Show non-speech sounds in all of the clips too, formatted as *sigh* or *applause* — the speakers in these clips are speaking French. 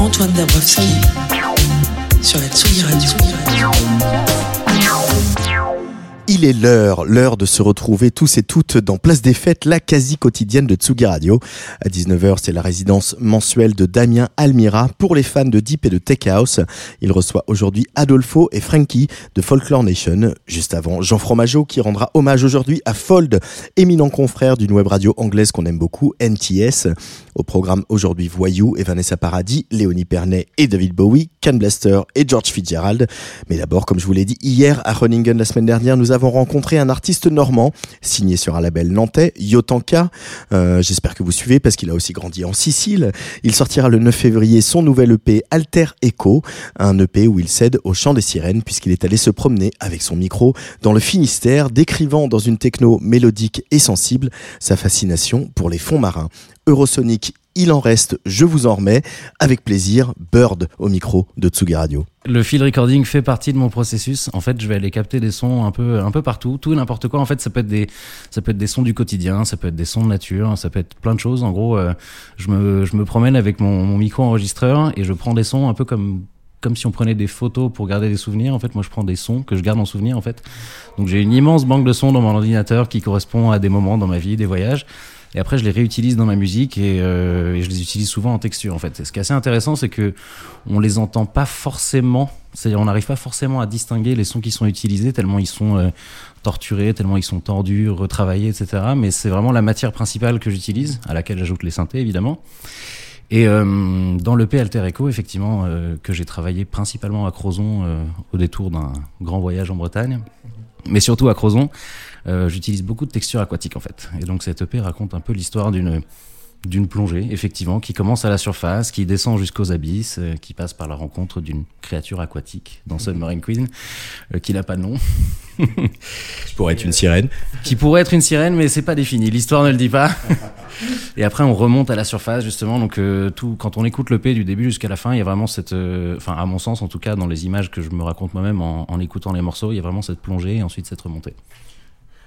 Antoine Dabrowski sur la Tsugi Radio. Il est l'heure, l'heure de se retrouver tous et toutes dans Place des Fêtes, la quasi quotidienne de Tsugi Radio. À 19h, c'est la résidence mensuelle de Damien Almira pour les fans de Deep et de Tech House. Il reçoit aujourd'hui Adolfo et Frankie de Folklore Nation. Juste avant, Jean Fromageau qui rendra hommage aujourd'hui à Fold, éminent confrère d'une web radio anglaise qu'on aime beaucoup, NTS. Au programme aujourd'hui Voyou et Vanessa Paradis, Léonie Pernet et David Bowie, Ken Blaster et George Fitzgerald. Mais d'abord, comme je vous l'ai dit hier à Groningen la semaine dernière, nous avons rencontré un artiste normand signé sur un label nantais, Yotanka. Euh, J'espère que vous suivez parce qu'il a aussi grandi en Sicile. Il sortira le 9 février son nouvel EP Alter Echo, un EP où il cède au chant des sirènes puisqu'il est allé se promener avec son micro dans le Finistère, décrivant dans une techno mélodique et sensible sa fascination pour les fonds marins. Eurosonic, il en reste, je vous en remets. Avec plaisir, Bird au micro de Tsugi Radio. Le field recording fait partie de mon processus. En fait, je vais aller capter des sons un peu, un peu partout, tout et n'importe quoi. En fait, ça peut être des, ça peut être des sons du quotidien, ça peut être des sons de nature, ça peut être plein de choses. En gros, euh, je me, je me promène avec mon, mon micro enregistreur et je prends des sons un peu comme comme si on prenait des photos pour garder des souvenirs. En fait, moi, je prends des sons que je garde en souvenir, en fait. Donc, j'ai une immense banque de sons dans mon ordinateur qui correspond à des moments dans ma vie, des voyages. Et après, je les réutilise dans ma musique et, euh, et je les utilise souvent en texture, en fait. Ce qui est assez intéressant, c'est que on les entend pas forcément. C'est-à-dire, on n'arrive pas forcément à distinguer les sons qui sont utilisés tellement ils sont euh, torturés, tellement ils sont tordus, retravaillés, etc. Mais c'est vraiment la matière principale que j'utilise, à laquelle j'ajoute les synthés, évidemment. Et euh, dans le P Alter Echo, effectivement, euh, que j'ai travaillé principalement à Crozon euh, au détour d'un grand voyage en Bretagne, mais surtout à Crozon, euh, j'utilise beaucoup de textures aquatiques en fait. Et donc cette EP raconte un peu l'histoire d'une d'une plongée, effectivement, qui commence à la surface, qui descend jusqu'aux abysses, euh, qui passe par la rencontre d'une créature aquatique dans Submarine Queen, euh, qui n'a pas de nom. *laughs* Qui pourrait être une sirène. qui pourrait être une sirène, mais c'est pas défini. L'histoire ne le dit pas. *laughs* et après, on remonte à la surface, justement. Donc, euh, tout, quand on écoute le P du début jusqu'à la fin, il y a vraiment cette, enfin, à mon sens, en tout cas, dans les images que je me raconte moi-même en, en écoutant les morceaux, il y a vraiment cette plongée et ensuite cette remontée.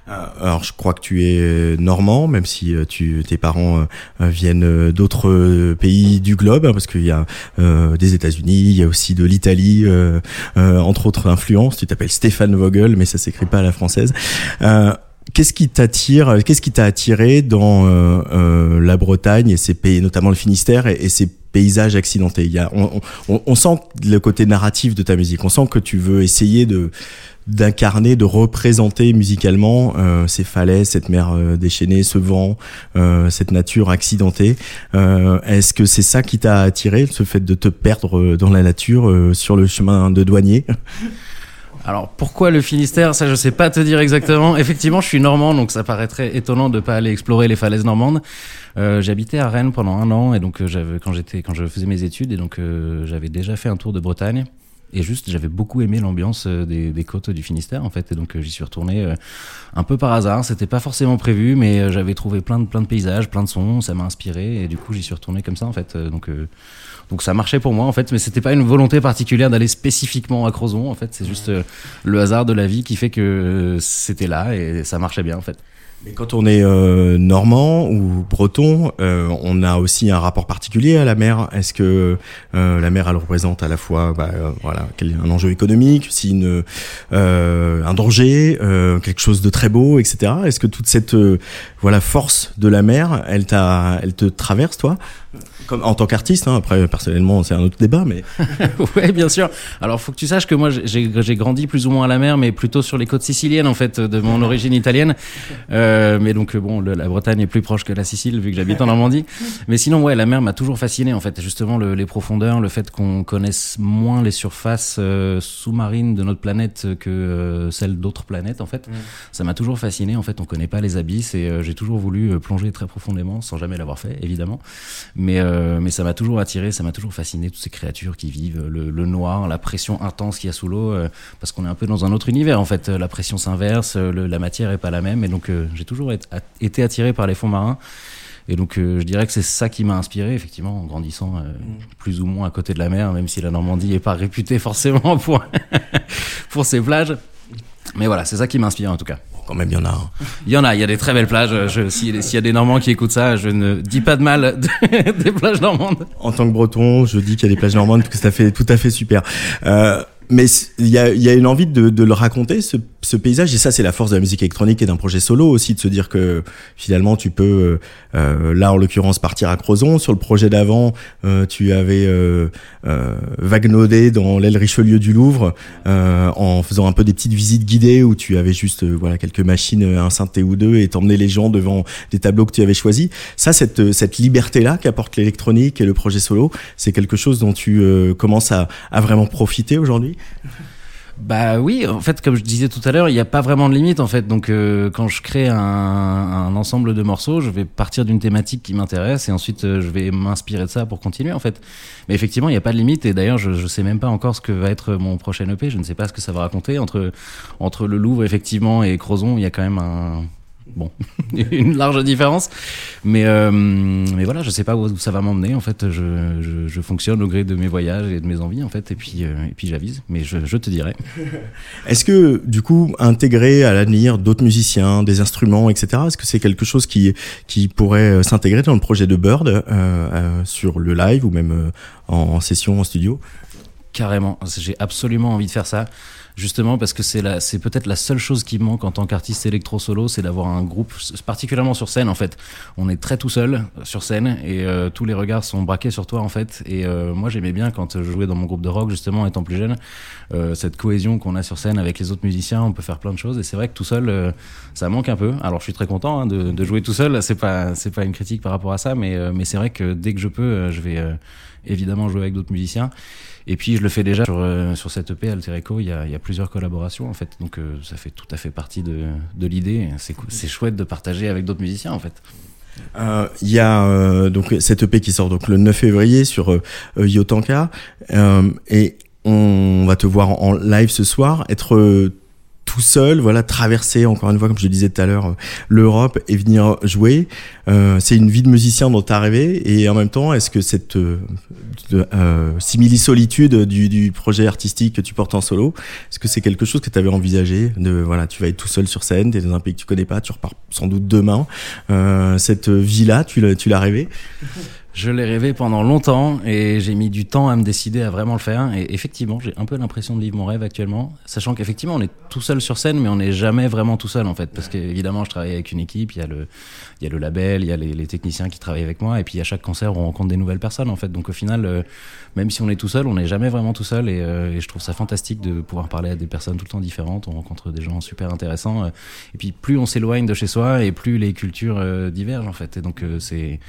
Euh, Alors, je crois que tu es normand, même si euh, tu, tes parents euh, euh, viennent euh, d'autres euh, pays du globe, hein, parce qu'il y a euh, des États-Unis, il y a aussi de l'Italie, euh, euh, entre autres influences. Tu t'appelles Stéphane Vogel, mais ça s'écrit pas à la française. Euh, Qu'est-ce qui t'attire Qu'est-ce qui t'a attiré dans euh, euh, la Bretagne et ses pays, notamment le Finistère et, et ses paysages accidentés? Il y a, on sent le côté narratif de ta musique. On sent que tu veux essayer de d'incarner, de représenter musicalement euh, ces falaises, cette mer euh, déchaînée, ce vent, euh, cette nature accidentée. Euh, Est-ce que c'est ça qui t'a attiré, ce fait de te perdre euh, dans la nature euh, sur le chemin de douanier? Alors pourquoi le Finistère? Ça je sais pas te dire exactement. *laughs* Effectivement, je suis normand, donc ça paraîtrait étonnant de pas aller explorer les falaises normandes. Euh, J'habitais à Rennes pendant un an et donc quand j'étais quand je faisais mes études et donc euh, j'avais déjà fait un tour de Bretagne. Et juste, j'avais beaucoup aimé l'ambiance euh, des, des côtes du Finistère, en fait. Et donc, euh, j'y suis retourné euh, un peu par hasard. C'était pas forcément prévu, mais j'avais trouvé plein de, plein de paysages, plein de sons. Ça m'a inspiré. Et du coup, j'y suis retourné comme ça, en fait. Donc, euh, donc ça marchait pour moi, en fait. Mais c'était pas une volonté particulière d'aller spécifiquement à Crozon, en fait. C'est juste euh, le hasard de la vie qui fait que c'était là et ça marchait bien, en fait. Mais quand on est euh, normand ou breton, euh, on a aussi un rapport particulier à la mer. Est-ce que euh, la mer, elle représente à la fois bah, euh, voilà un enjeu économique, si une, un danger, quelque chose de très beau, etc. Est-ce que toute cette voilà force de la mer, elle t'a, elle te traverse toi? Comme, en tant qu'artiste, hein, après personnellement c'est un autre débat, mais *laughs* ouais bien sûr. Alors faut que tu saches que moi j'ai grandi plus ou moins à la mer, mais plutôt sur les côtes siciliennes en fait de mon origine italienne. Euh, mais donc bon, la Bretagne est plus proche que la Sicile vu que j'habite en Normandie. Mais sinon ouais, la mer m'a toujours fasciné en fait. Justement le, les profondeurs, le fait qu'on connaisse moins les surfaces euh, sous-marines de notre planète que euh, celles d'autres planètes en fait, mm. ça m'a toujours fasciné. En fait, on connaît pas les abysses et j'ai toujours voulu plonger très profondément sans jamais l'avoir fait évidemment. Mais euh, mais ça m'a toujours attiré, ça m'a toujours fasciné, toutes ces créatures qui vivent, le, noir, la pression intense qu'il y a sous l'eau, euh, parce qu'on est un peu dans un autre univers en fait. La pression s'inverse, la matière est pas la même, et donc euh, j'ai toujours été attiré par les fonds marins. Et donc je dirais que c'est ça qui m'a inspiré, effectivement, en grandissant mm. plus ou moins à côté de la mer, même si la Normandie n'est pas réputée forcément *laughs* pour, pour ses plages. Mais voilà, c'est ça qui m'inspire en tout cas quand même, il y en a. Hein. *laughs* Il y en a, il y a des très belles plages. S'il y a des Normands qui écoutent ça, je ne dis pas de mal *laughs* des plages normandes. En tant que breton, je dis qu'il y a des plages normandes, parce que ça fait tout à fait super. Euh, mais il y a, y a, une envie de, de le raconter, ce, ce, paysage, et ça c'est la force de la musique électronique et d'un projet solo aussi, de se dire que finalement tu peux, euh, euh là en l'occurrence, partir à Crozon. Sur le projet d'avant, euh, tu avais euh, euh vaguenodé dans l'aile Richelieu du Louvre euh, en faisant un peu des petites visites guidées où tu avais juste voilà quelques machines, un synthé ou deux, et t'emmenais les gens devant des tableaux que tu avais choisis. Ça, cette, cette liberté-là qu'apporte l'électronique et le projet solo, c'est quelque chose dont tu commences à, à vraiment profiter aujourd'hui bah oui, en fait, comme je disais tout à l'heure, il n'y a pas vraiment de limite en fait. Donc, euh, quand je crée un, ensemble de morceaux, je vais partir d'une thématique qui m'intéresse et ensuite euh, je vais m'inspirer de ça pour continuer en fait. Mais effectivement, il n'y a pas de limite et d'ailleurs, je ne sais même pas encore ce que va être mon prochain EP. Je ne sais pas ce que ça va raconter entre entre le Louvre effectivement et Crozon. Il y a quand même un bon, *laughs* une large différence. Mais, euh, mais voilà, je sais pas où ça va m'emmener. En fait, je, je, fonctionne au gré de mes voyages et de mes envies, en fait, et puis, euh, et puis j'avise. Mais je, je, te dirai. *laughs* Est-ce que, du coup, intégrer à l'avenir d'autres musiciens, des instruments, etc., est-ce que c'est quelque chose qui, qui pourrait euh, s'intégrer dans le projet de Bird sur le live ou même en session en studio? Carrément. J'ai absolument envie de faire ça justement parce que c'est la, c'est peut-être la seule chose qui manque en tant qu'artiste électro solo, c'est d'avoir un groupe, particulièrement sur scène en fait. On est très tout seul sur scène et euh, tous les regards sont braqués sur toi en fait. Et euh, moi j'aimais bien quand je jouais dans mon groupe de rock justement étant plus jeune, euh, cette cohésion qu'on a sur scène avec les autres musiciens, on peut faire plein de choses et c'est vrai que tout seul ça manque un peu. Alors je suis très content hein, de, de, jouer tout seul, c'est pas c'est pas une critique par rapport à ça, mais mais c'est vrai que dès que je peux, je vais évidemment jouer avec d'autres musiciens. Et puis je le fais déjà sur, euh, sur cette EP Alter Echo, il y a, y a plusieurs collaborations en fait, donc euh, ça fait tout à fait partie de, de l'idée. C'est c'est chouette de partager avec d'autres musiciens en fait. Euh, il y a euh, donc cette EP qui sort donc le 9 février sur Yotanka et on va te voir en live ce soir être tout seul, voilà, traverser encore une fois, comme je disais tout à l'heure, euh, l'Europe et venir jouer. Euh, c'est une vie de musicien dont tu as rêvé et en même temps, est-ce que cette euh, euh, simili-solitude du, du, projet artistique que tu portes en solo, est-ce que c'est quelque chose que tu avais envisagé de voilà, tu vas être tout seul sur scène, tu es dans un pays que tu connais pas, tu repars sans doute demain. Euh, cette vie-là, tu l'as rêvé? Je l'ai rêvé pendant longtemps et j'ai mis du temps à me décider à vraiment le faire. Et effectivement, j'ai un peu l'impression de vivre mon rêve actuellement, sachant qu'effectivement, on est tout seul sur scène, mais on n'est jamais vraiment tout seul en fait, parce qu'évidemment, je travaille avec une équipe. Il y a le, il y a le label, il y a les, techniciens qui travaillent avec moi, et puis à chaque concert, on rencontre des nouvelles personnes en fait. Donc au final, euh, même si on est tout seul, on n'est jamais vraiment tout seul. Et, euh, et, je trouve ça fantastique de pouvoir parler à des personnes tout le temps différentes. On rencontre des gens super intéressants. Euh, et puis plus on s'éloigne de chez soi, et plus les cultures divergent en fait. Et donc c'est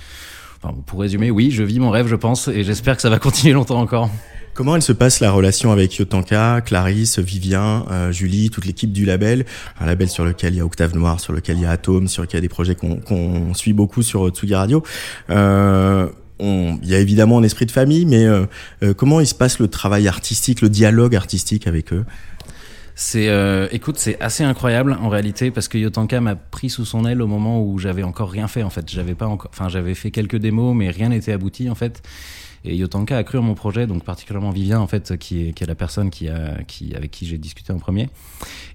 pour résumer, oui, je vis mon rêve, je pense, et j'espère que ça va *laughs* continuer longtemps encore. Comment elle se passe la relation avec Yotanka, Clarisse, Vivien, euh, Julie, toute l'équipe du label? Un label sur lequel il y a Octave Noir, sur lequel il y a Atom, sur lequel il y a des projets qu'on suit beaucoup sur Tsugi Radio. Euh, il y a évidemment un esprit de famille, mais euh, euh, comment il se passe le travail artistique, le dialogue artistique avec eux? C'est, euh, écoute, c'est assez incroyable en réalité parce que Yotanka m'a pris sous son aile au moment où j'avais encore rien fait en fait. J'avais pas encore, enfin j'avais fait quelques démos, mais rien n'était abouti en fait. Et Yotanka a cru en mon projet, donc particulièrement Vivien, en fait, qui est, qui est la personne qui a, qui, avec qui j'ai discuté en premier.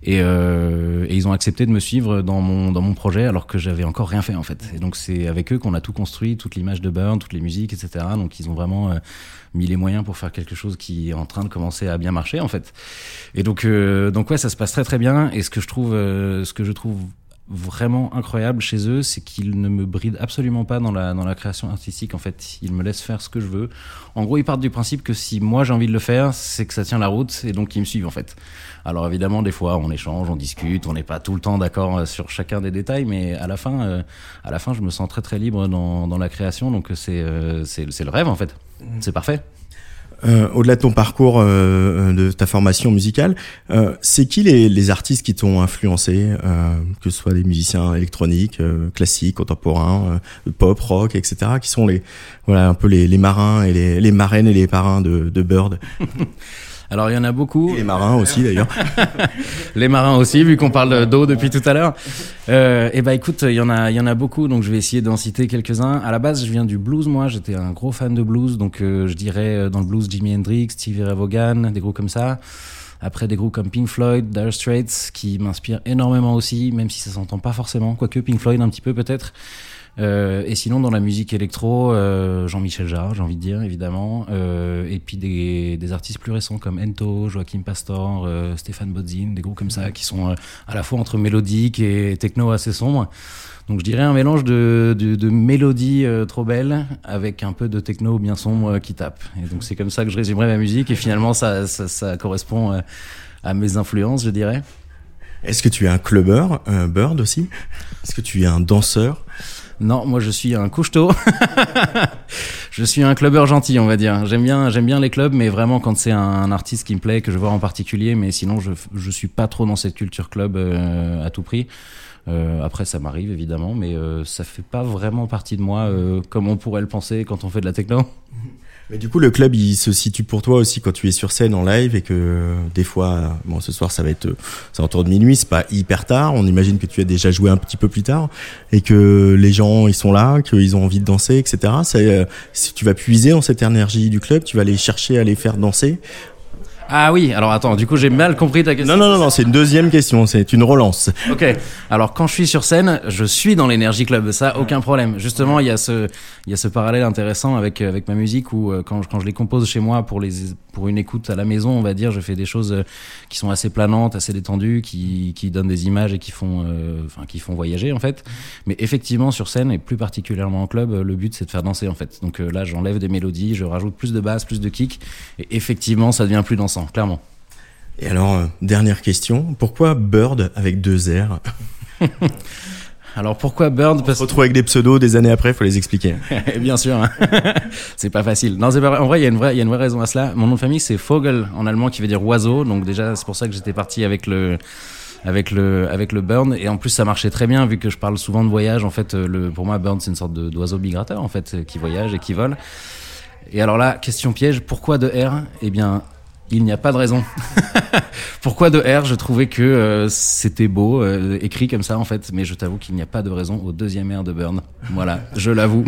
Et, euh, et, ils ont accepté de me suivre dans mon, dans mon projet alors que j'avais encore rien fait, en fait. Et donc, c'est avec eux qu'on a tout construit, toute l'image de Burn, toutes les musiques, etc. Donc, ils ont vraiment euh, mis les moyens pour faire quelque chose qui est en train de commencer à bien marcher, en fait. Et donc, euh, donc ouais, ça se passe très, très bien. Et ce que je trouve, euh, ce que je trouve vraiment incroyable chez eux, c'est qu'ils ne me brident absolument pas dans la, dans la création artistique. En fait, ils me laissent faire ce que je veux. En gros, ils partent du principe que si moi j'ai envie de le faire, c'est que ça tient la route et donc ils me suivent en fait. Alors évidemment, des fois, on échange, on discute, on n'est pas tout le temps d'accord euh, sur chacun des détails, mais à la fin, euh, à la fin, je me sens très très libre dans, dans la création, donc c'est euh, c'est le rêve en fait. C'est parfait. Euh, au-delà de ton parcours, euh, de ta formation musicale, euh, c'est qui les, les, artistes qui t'ont influencé, que ce soit des musiciens électroniques, classiques, contemporains, pop, rock, etc., qui sont les voilà un peu les, les marins et les, les marraines et les parrains de, de Bird? *laughs* Alors il y en a beaucoup. les marins aussi d'ailleurs. *laughs* les marins aussi, vu qu'on parle d'eau depuis tout à l'heure. Euh, et eh bah ben, écoute, il y en a, il y en a beaucoup, donc je vais essayer d'en citer quelques-uns. À la base, je viens du blues, moi. J'étais un gros fan de blues, donc euh, je dirais euh, dans le blues Jimi Hendrix, Stevie Ray Vaughan, des groupes comme ça. Après des groupes comme Pink Floyd, Dire Straits, qui m'inspirent énormément aussi, même si ça s'entend pas forcément. Quoique Pink Floyd un petit peu peut-être. Euh, et sinon, dans la musique électro, euh, Jean-Michel Jarre, j'ai envie de dire, évidemment. Euh, et puis des, des, artistes plus récents comme Ento, Joachim Pastor, Stéphane Bodzin, des groupes comme ça qui sont à la fois entre mélodique et techno assez sombre. Donc je dirais un mélange de, de, de mélodies trop belles avec un peu de techno bien sombre qui tape. Et donc c'est comme ça que je résumerai ma musique et finalement ça, ça, ça correspond à mes influences, je dirais. Est-ce que tu es un clubbeur, un bird aussi? Est-ce que tu es un danseur? Non, moi je suis un couche-tôt. *laughs* je suis un clubbeur gentil, on va dire. J'aime bien, j'aime bien les clubs, mais vraiment quand c'est un, artiste qui me plaît, que je vois en particulier. Mais sinon, je je suis pas trop dans cette culture club euh, à tout prix. Euh, après, ça m'arrive évidemment, mais euh, ça fait pas vraiment partie de moi euh, comme on pourrait le penser quand on fait de la techno. Mais du coup, le club, il se situe pour toi aussi quand tu es sur scène en live et que des fois, bon, ce soir, ça va être, c'est autour de minuit, c'est pas hyper tard. On imagine que tu as déjà joué un petit peu plus tard et que les gens, ils sont là, qu'ils ont envie de danser, etc. C'est, si tu vas puiser dans cette énergie du club, tu vas aller chercher à les faire danser. Ah oui, alors attends, du coup j'ai mal compris ta question. Non, non, non, non c'est une deuxième question, c'est une relance. Ok, alors quand je suis sur scène, je suis dans l'énergie club, ça, aucun problème. Justement, il y a ce, il y a ce parallèle intéressant avec, avec ma musique où euh, quand, quand je les compose chez moi pour, les, pour une écoute à la maison, on va dire, je fais des choses euh, qui sont assez planantes, assez détendues, qui, qui donnent des images et qui font, euh, enfin, qui font voyager en fait. Mais effectivement, sur scène et plus particulièrement en club, le but c'est de faire danser en fait. Donc là, j'enlève des mélodies, je rajoute plus de basse, plus de kick, et effectivement, ça devient plus dansant clairement. Et alors, euh, dernière question, pourquoi Bird avec deux R *laughs* Alors pourquoi Bird On se retrouve avec des pseudos des années après, faut les expliquer. *laughs* Bien sûr, hein. *laughs* c'est pas facile. Non, c'est pas En vrai, il y a une vraie, il y a une vraie raison à cela. Mon nom de famille c'est Vogel en allemand qui veut dire oiseau, donc déjà c'est pour ça que j'étais parti avec le avec le avec le burn et en plus ça marchait très bien vu que je parle souvent de voyage en fait le pour moi burn c'est une sorte d'oiseau migrateur en fait qui voyage et qui vole et alors là question piège pourquoi de R? Eh bien il n'y a pas de raison. *laughs* Pourquoi de R? Je trouvais que euh, c'était beau, euh, écrit comme ça en fait, mais je t'avoue qu'il n'y a pas de raison au deuxième R de Burn. Voilà, je l'avoue.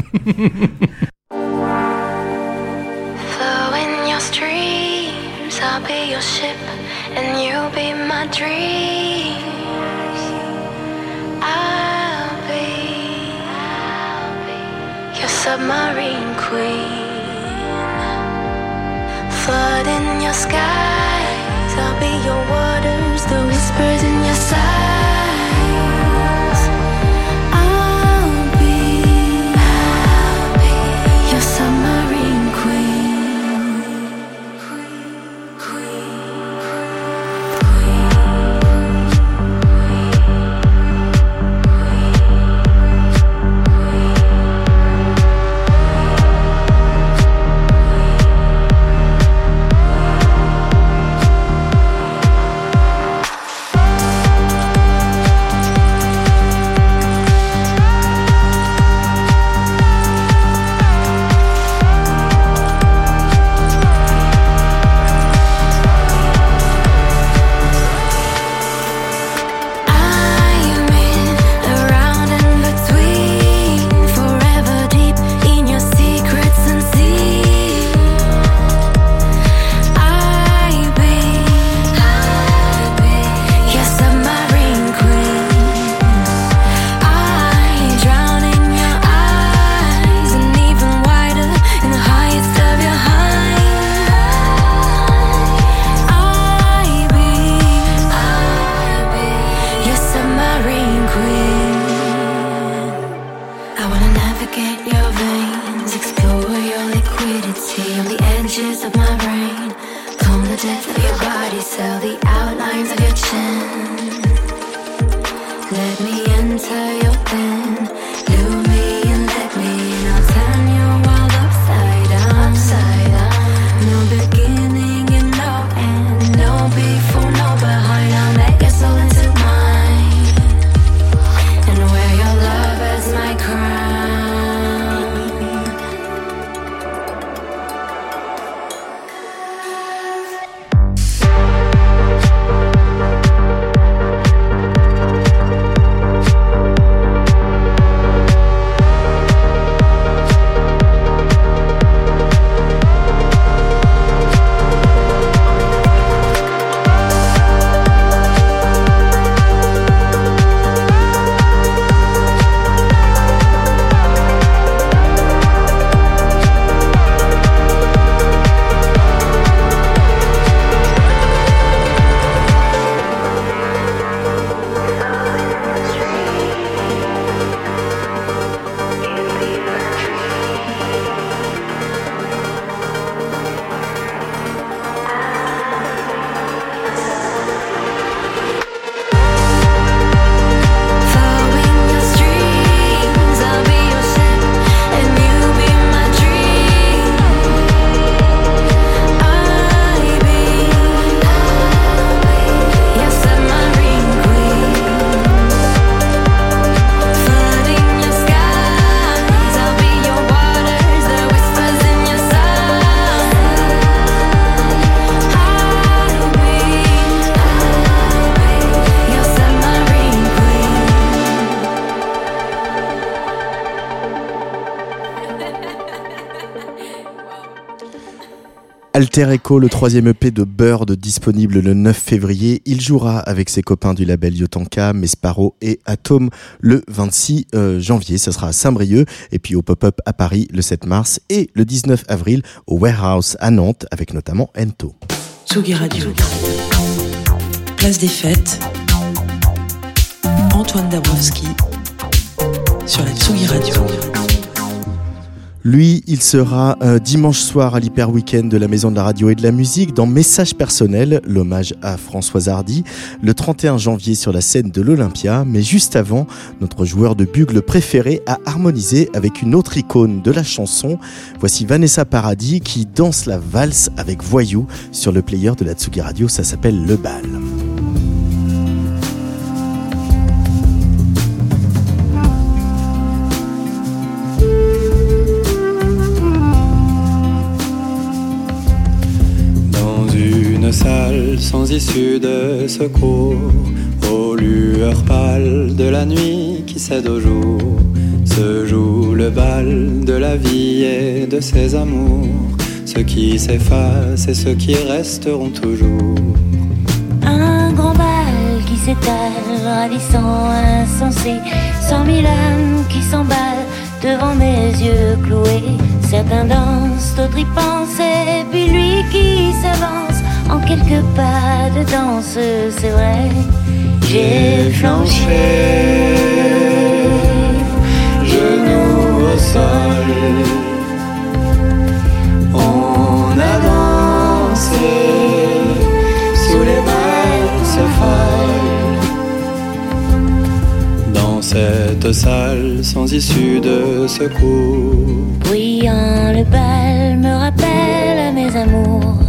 submarine queen. Flood in your skies. I'll be your waters, Alter Echo, le troisième EP de Bird, disponible le 9 février. Il jouera avec ses copains du label Yotanka, Mesparo et Atom le 26 euh, janvier. Ça sera à Saint-Brieuc et puis au pop-up à Paris le 7 mars et le 19 avril au Warehouse à Nantes avec notamment Ento. Tsugi Radio. Place des fêtes. Antoine Dabrowski sur la Tsugi Radio. Lui, il sera euh, dimanche soir à l'Hyper Weekend de la Maison de la Radio et de la Musique dans Message personnel, l'hommage à Françoise Hardy, le 31 janvier sur la scène de l'Olympia. Mais juste avant, notre joueur de bugle préféré a harmonisé avec une autre icône de la chanson. Voici Vanessa Paradis qui danse la valse avec Voyou sur le player de la Tsugi Radio. Ça s'appelle Le Bal. Sans issue de secours, aux lueurs pâles de la nuit qui cède au jour, se joue le bal de la vie et de ses amours, ceux qui s'effacent et ceux qui resteront toujours. Un grand bal qui s'étale, ravissant, insensé, cent mille âmes qui s'emballent devant mes yeux cloués. Certains dansent, d'autres y pensent, et puis lui qui s'avance en quelques pas de danse, c'est vrai. J'ai flanché, genoux au sol. On a dansé sous les se folles. Dans cette salle sans issue de secours, bruyant le bal me rappelle mes amours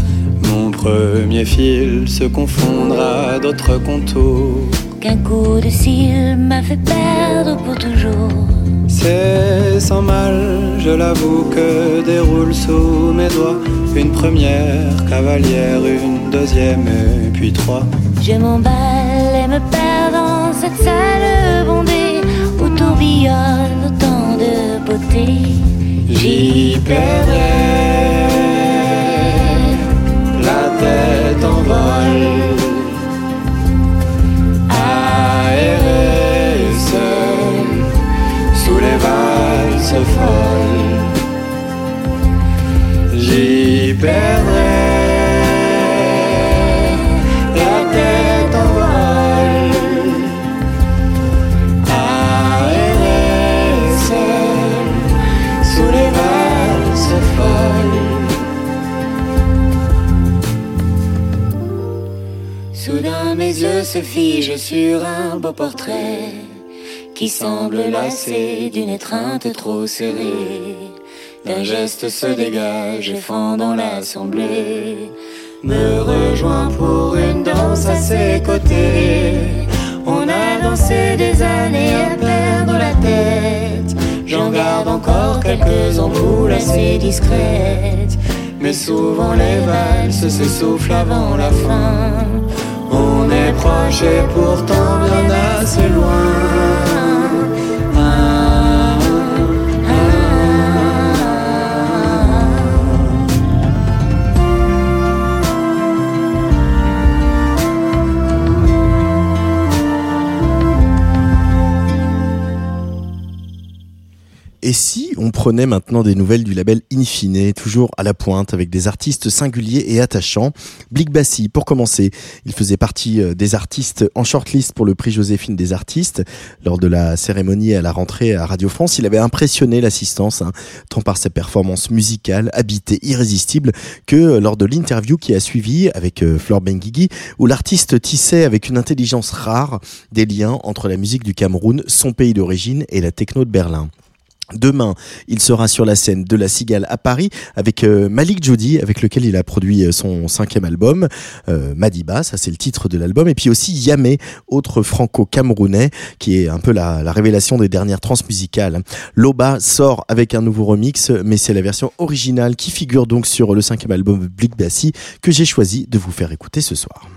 premier fil se confondra d'autres contours. Qu'un coup de cils m'a fait perdre pour toujours. C'est sans mal, je l'avoue, que déroule sous mes doigts une première cavalière, une deuxième et puis trois. Je m'emballe et me perds dans cette salle bondée où tourbillonne autant de beauté. J'y perdrai les valses folles. J'y perdrai la tête en vol. Aérée seule sous les valses folles. Soudain mes yeux se figent sur un beau portrait qui semble lassé d'une étreinte trop serrée. D'un geste se dégage et fend dans l'assemblée. Me rejoint pour une danse à ses côtés. On a dansé des années à perdre la tête. J'en garde encore quelques ampoules assez discrètes. Mais souvent les valses s'essoufflent avant la fin. On est proche et pourtant bien assez loin. Et si on prenait maintenant des nouvelles du label Infine, toujours à la pointe, avec des artistes singuliers et attachants Blick Bassi, pour commencer, il faisait partie euh, des artistes en shortlist pour le prix Joséphine des artistes. Lors de la cérémonie à la rentrée à Radio France, il avait impressionné l'assistance, hein, tant par sa performance musicale, habitée, irrésistible, que euh, lors de l'interview qui a suivi avec euh, Flore Benguigui, où l'artiste tissait avec une intelligence rare des liens entre la musique du Cameroun, son pays d'origine et la techno de Berlin. Demain, il sera sur la scène de la Cigale à Paris avec euh, Malik Jody, avec lequel il a produit euh, son cinquième album, euh, Madiba, ça c'est le titre de l'album, et puis aussi Yamé, autre franco-camerounais, qui est un peu la, la, révélation des dernières transmusicales. Loba sort avec un nouveau remix, mais c'est la version originale qui figure donc sur le cinquième album Blick Bassi que j'ai choisi de vous faire écouter ce soir.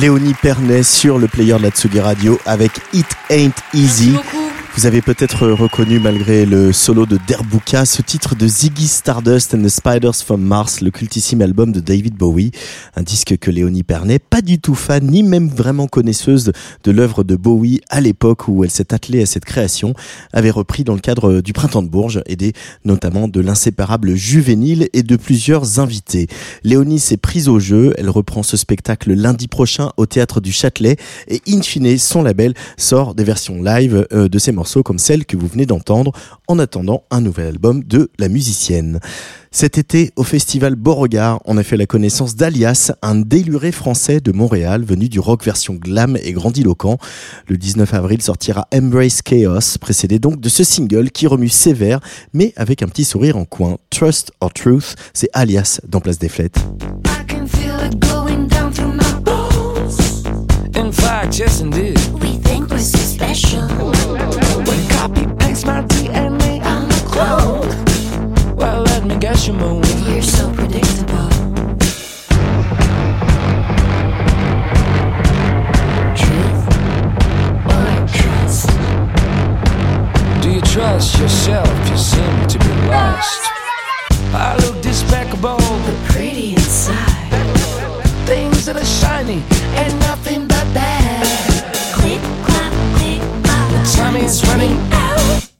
Léonie Pernet sur le player de la Radio avec It Ain't Easy. Vous avez peut-être reconnu, malgré le solo de Derbuka, ce titre de Ziggy Stardust and the Spiders from Mars, le cultissime album de David Bowie. Un disque que Léonie Pernet, pas du tout fan, ni même vraiment connaisseuse de l'œuvre de Bowie à l'époque où elle s'est attelée à cette création, avait repris dans le cadre du Printemps de Bourges, aidée notamment de l'inséparable Juvénile et de plusieurs invités. Léonie s'est prise au jeu, elle reprend ce spectacle lundi prochain au Théâtre du Châtelet et in fine, son label sort des versions live euh, de ses morceaux comme celle que vous venez d'entendre en attendant un nouvel album de la musicienne. Cet été, au festival Beauregard, on a fait la connaissance d'Alias, un déluré français de Montréal venu du rock version glam et grandiloquent. Le 19 avril sortira Embrace Chaos, précédé donc de ce single qui remue sévère, mais avec un petit sourire en coin. Trust or Truth, c'est Alias dans Place des. In fact, yes indeed. We think we're so special. Paste my DNA on the clone. Well, let me guess you move. You're so predictable. Truth or trust? Do you trust yourself? You seem to be lost. I look despicable. The pretty inside. Things that are shiny ain't nothing but that time is running out.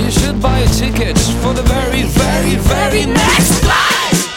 You should buy a ticket for the very, very, very next flight.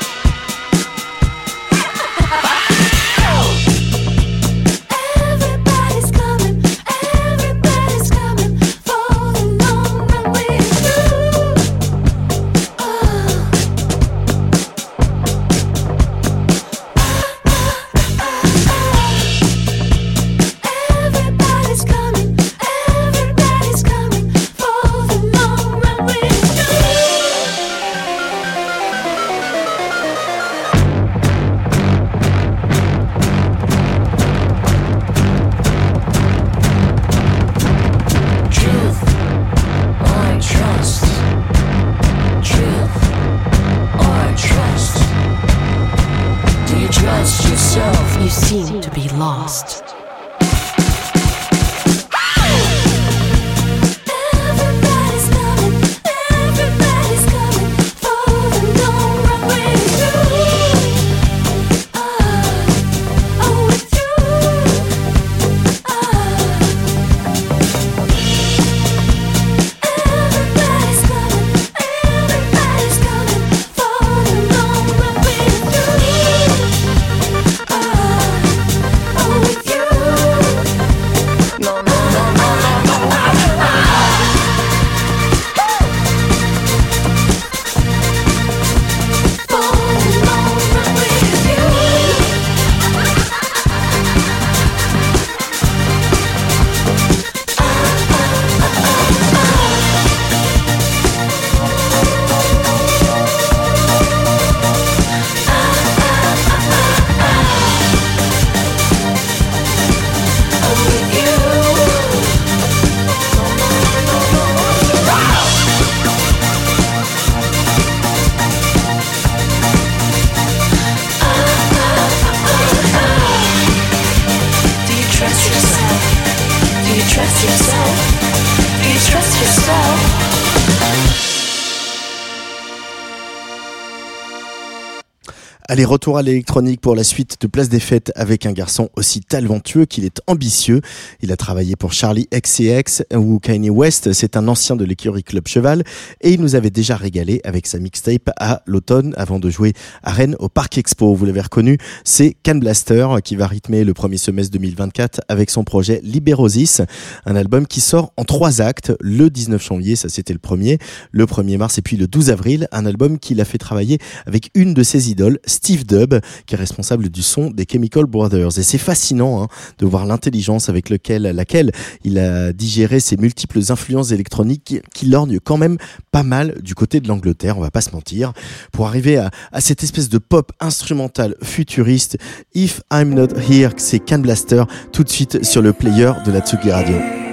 Allez, retour à l'électronique pour la suite de Place des Fêtes avec un garçon aussi talentueux qu'il est ambitieux. Il a travaillé pour Charlie XCX ou Kanye West. C'est un ancien de l'écurie Club Cheval et il nous avait déjà régalé avec sa mixtape à l'automne avant de jouer à Rennes au Parc Expo. Vous l'avez reconnu, c'est Can Blaster qui va rythmer le premier semestre 2024 avec son projet Liberosis, un album qui sort en trois actes le 19 janvier, ça c'était le premier, le 1er mars et puis le 12 avril, un album qu'il a fait travailler avec une de ses idoles, Steve Dubb, qui est responsable du son des Chemical Brothers. Et c'est fascinant hein, de voir l'intelligence avec laquelle il a digéré ces multiples influences électroniques qui, lorgnent quand même pas mal du côté de l'Angleterre, on va pas se mentir, pour arriver à, cette espèce de pop instrumental futuriste. If I'm Not Here, c'est Can Blaster, tout de suite sur le player de la Tsugi Radio.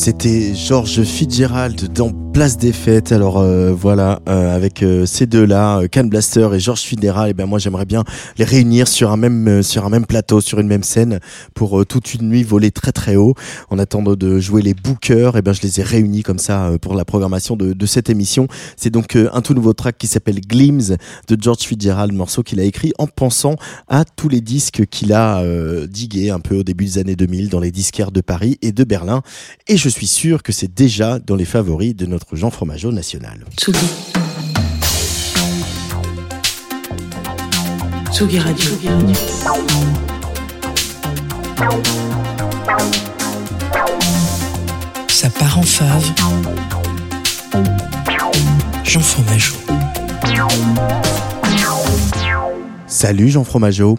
C'était George Fitzgerald dans Place des Fêtes. Alors euh, voilà, euh, avec euh, ces deux-là, euh, Can Blaster et George Fitzgerald, et ben moi j'aimerais bien les réunir sur un même euh, sur un même plateau, sur une même scène, pour euh, toute une nuit voler très très haut. En attendant de jouer les bookers, et ben je les ai réunis comme ça pour la programmation de, de cette émission. C'est donc un tout nouveau track qui s'appelle Glims de George Fitzgerald, morceau qu'il a écrit en pensant à tous les disques qu'il a digués un peu au début des années 2000 dans les disquaires de Paris et de Berlin. Et je suis sûr que c'est déjà dans les favoris de notre Jean Fromageau national. Tsugi. Tsugi Radio. Ça part en fave. Jean Fromageau. Salut Jean Fromageau.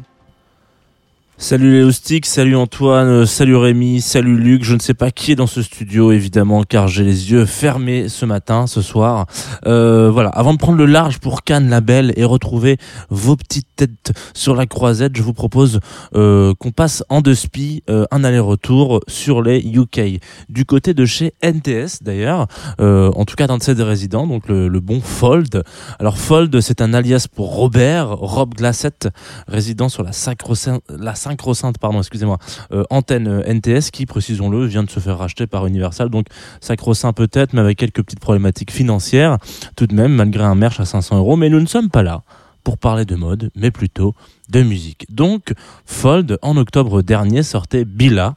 Salut les Loustiques, salut Antoine, euh, salut Rémi, salut Luc. Je ne sais pas qui est dans ce studio évidemment car j'ai les yeux fermés ce matin, ce soir. Euh, voilà, avant de prendre le large pour Cannes la Belle et retrouver vos petites têtes sur la croisette, je vous propose euh, qu'on passe en deux spi euh, un aller-retour sur les UK. Du côté de chez NTS d'ailleurs, en tout cas d'un de ses résidents, donc le, bon Fold. Alors Fold, c'est un alias pour Robert, Rob Glassett, résident sur la sacro-sainte, la sacro-sainte, pardon, excusez-moi, euh, antenne euh, NTS qui, précisons-le, vient de se faire racheter par Universal. Donc sacro-saint peut-être, mais avec quelques petites problématiques financières, tout de même, malgré un merch à 500 euros. Mais nous ne sommes pas là pour parler de mode, mais plutôt de musique. Donc, Fold, en octobre dernier, sortait Billa,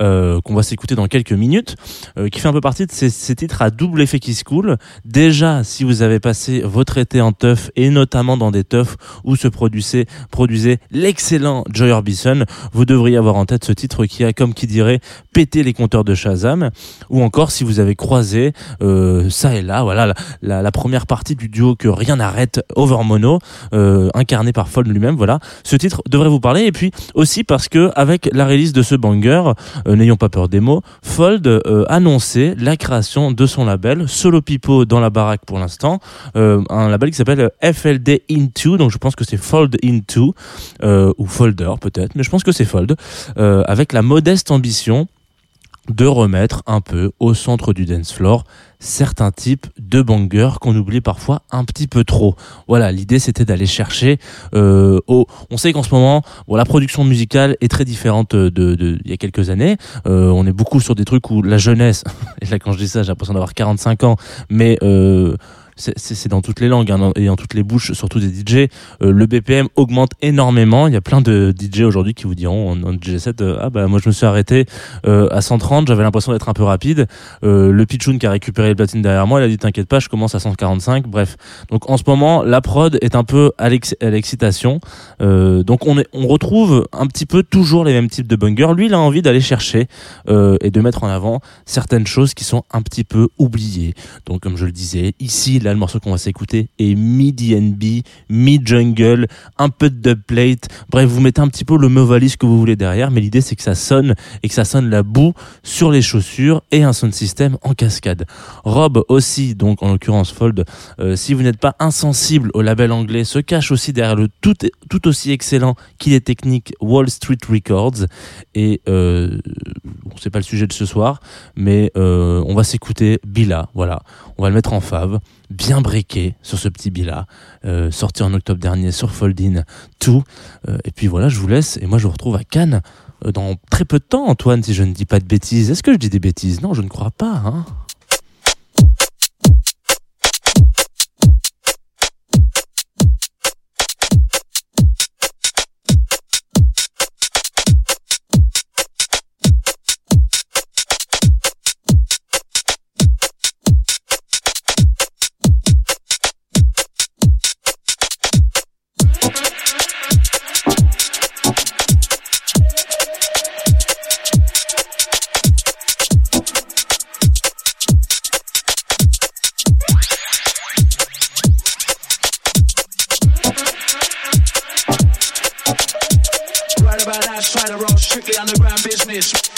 euh, qu'on va s'écouter dans quelques minutes, euh, qui fait un peu partie de ces, ces titres à double effet qui se coulent. Déjà, si vous avez passé votre été en teuf, et notamment dans des teufs où se produisait, produisait l'excellent Joy Orbison, vous devriez avoir en tête ce titre qui a, comme qui dirait, pété les compteurs de Shazam, ou encore si vous avez croisé euh, ça et là, voilà, la, la, la première partie du duo que rien n'arrête, Overmono, euh, incarné par Fold lui-même, voilà, ce titre devrait vous parler. Et puis aussi parce que avec la release de ce banger, euh, n'ayons pas peur des mots, Fold euh, annonçait la création de son label Solo Pipo dans la baraque pour l'instant, euh, un label qui s'appelle FLD Into, donc je pense que c'est Fold Into euh, ou Folder peut-être, mais je pense que c'est Fold, euh, avec la modeste ambition de remettre un peu au centre du dance floor certains types de bangers qu'on oublie parfois un petit peu trop. Voilà, l'idée c'était d'aller chercher. Euh, au... On sait qu'en ce moment, la production musicale est très différente de, de, il y a quelques années. Euh, on est beaucoup sur des trucs où la jeunesse, *laughs* et là quand je dis ça, j'ai l'impression d'avoir 45 ans, mais euh, c'est- dans toutes les langues hein, et dans toutes les bouches, surtout des DJ. Euh, le BPM augmente énormément. Il y a plein de DJ aujourd'hui qui vous diront en, en DJ set, euh, ah bah moi je me suis arrêté euh, à 130, j'avais l'impression d'être un peu rapide. Le Pichoun qui a récupéré le platine derrière moi, il a dit t'inquiète pas, je commence à 145. Bref, donc en ce moment la prod est un peu à l'ex- à l'excitation. Donc on, on retrouve un petit peu toujours les mêmes types de bangers. Lui, il a envie d'aller chercher et de mettre en avant certaines choses qui sont un petit peu oubliées. Donc comme je le disais, ici, là, le morceau qu'on va s'écouter est mid-DNB, mid-jungle, un peu de dubplate. Bref, vous mettez un petit peu le mot valise que vous voulez derrière, mais l'idée c'est que ça sonne et que ça sonne la boue sur les chaussures et un sound system en cascade. Rob aussi, donc en l'occurrence Fold, euh, si vous n'êtes pas insensible au label anglais, se cache aussi derrière le tout, tout aussi excellent qu'il est technique Wall Street Records. Et euh, c'est pas le sujet de ce soir, mais euh, on va s'écouter Billa, voilà. On va le mettre en fave, bien breaké sur ce petit Billa, euh, sorti en octobre dernier sur Foldin 2. Euh, et puis voilà, je vous laisse, et moi je vous retrouve à Cannes euh, dans très peu de temps, Antoine, si je ne dis pas de bêtises. Est-ce que je dis des bêtises? Non, je ne crois pas. Hein strictly underground business.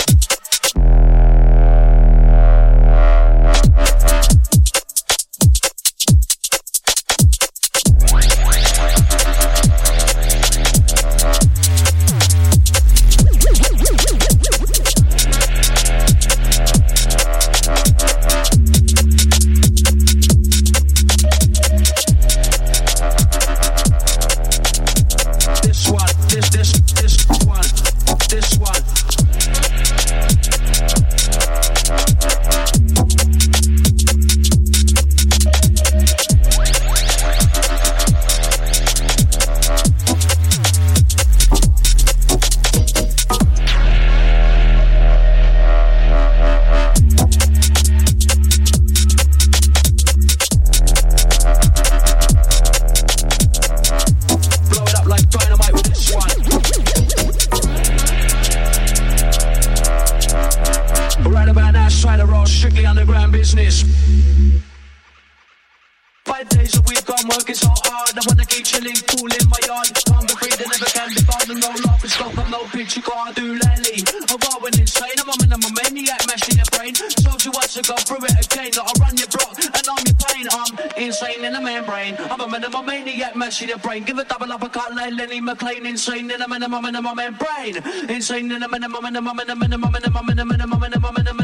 smashing your brain. Give a double uppercut, let Lenny McLean insane in a minimum, minimum, brain. Insane in a minimum, minimum, minimum, minimum, minimum, minimum, minimum, minimum, a minimum, minimum, minimum, minimum, minimum, a minimum, minimum, minimum, minimum, minimum, a minimum, minimum, minimum, minimum, minimum,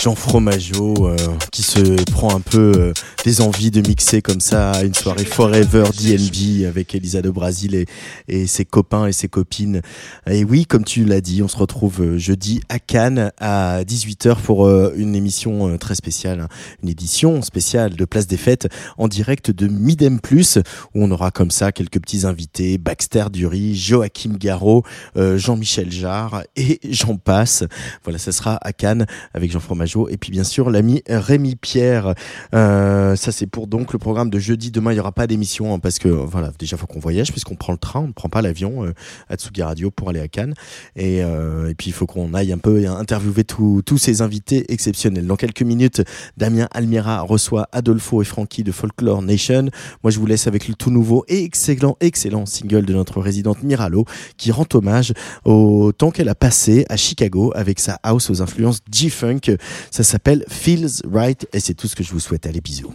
Jean Fromageau euh, qui se prend un peu euh, des envies de mixer comme ça une soirée Forever DNB avec Elisa de Brasil et, et ses copains et ses copines. Et oui, comme tu l'as dit, on se retrouve euh, jeudi à Cannes à 18h pour euh, une émission euh, très spéciale, hein. une édition spéciale de Place des Fêtes en direct de Midem Plus où on aura comme ça quelques petits invités, Baxter Dury, Joachim Garraud, Jean-Michel Jarre et j'en passe. Voilà, ça sera à Cannes avec Jean Fromageau et puis bien sûr l'ami Rémi Pierre. Ça c'est pour donc le programme de jeudi. Demain il y aura pas d'émission hein, parce que voilà déjà faut qu'on voyage puisqu'on prend le train, on ne prend pas l'avion euh, à Tsugi Radio pour aller à Cannes et, euh, et puis il faut qu'on aille un peu interviewer tous ces invités exceptionnels. Dans quelques minutes, Damien Almira reçoit Adolfo et Francky de Folklore Nation. Moi je vous laisse avec le tout nouveau et excellent excellent single de notre résidente Miralo qui rend hommage au temps qu'elle a passé à Chicago avec sa house aux influences G-Funk. Ça s'appelle Feels Right et c'est tout ce que je vous souhaite. Allez, bisous.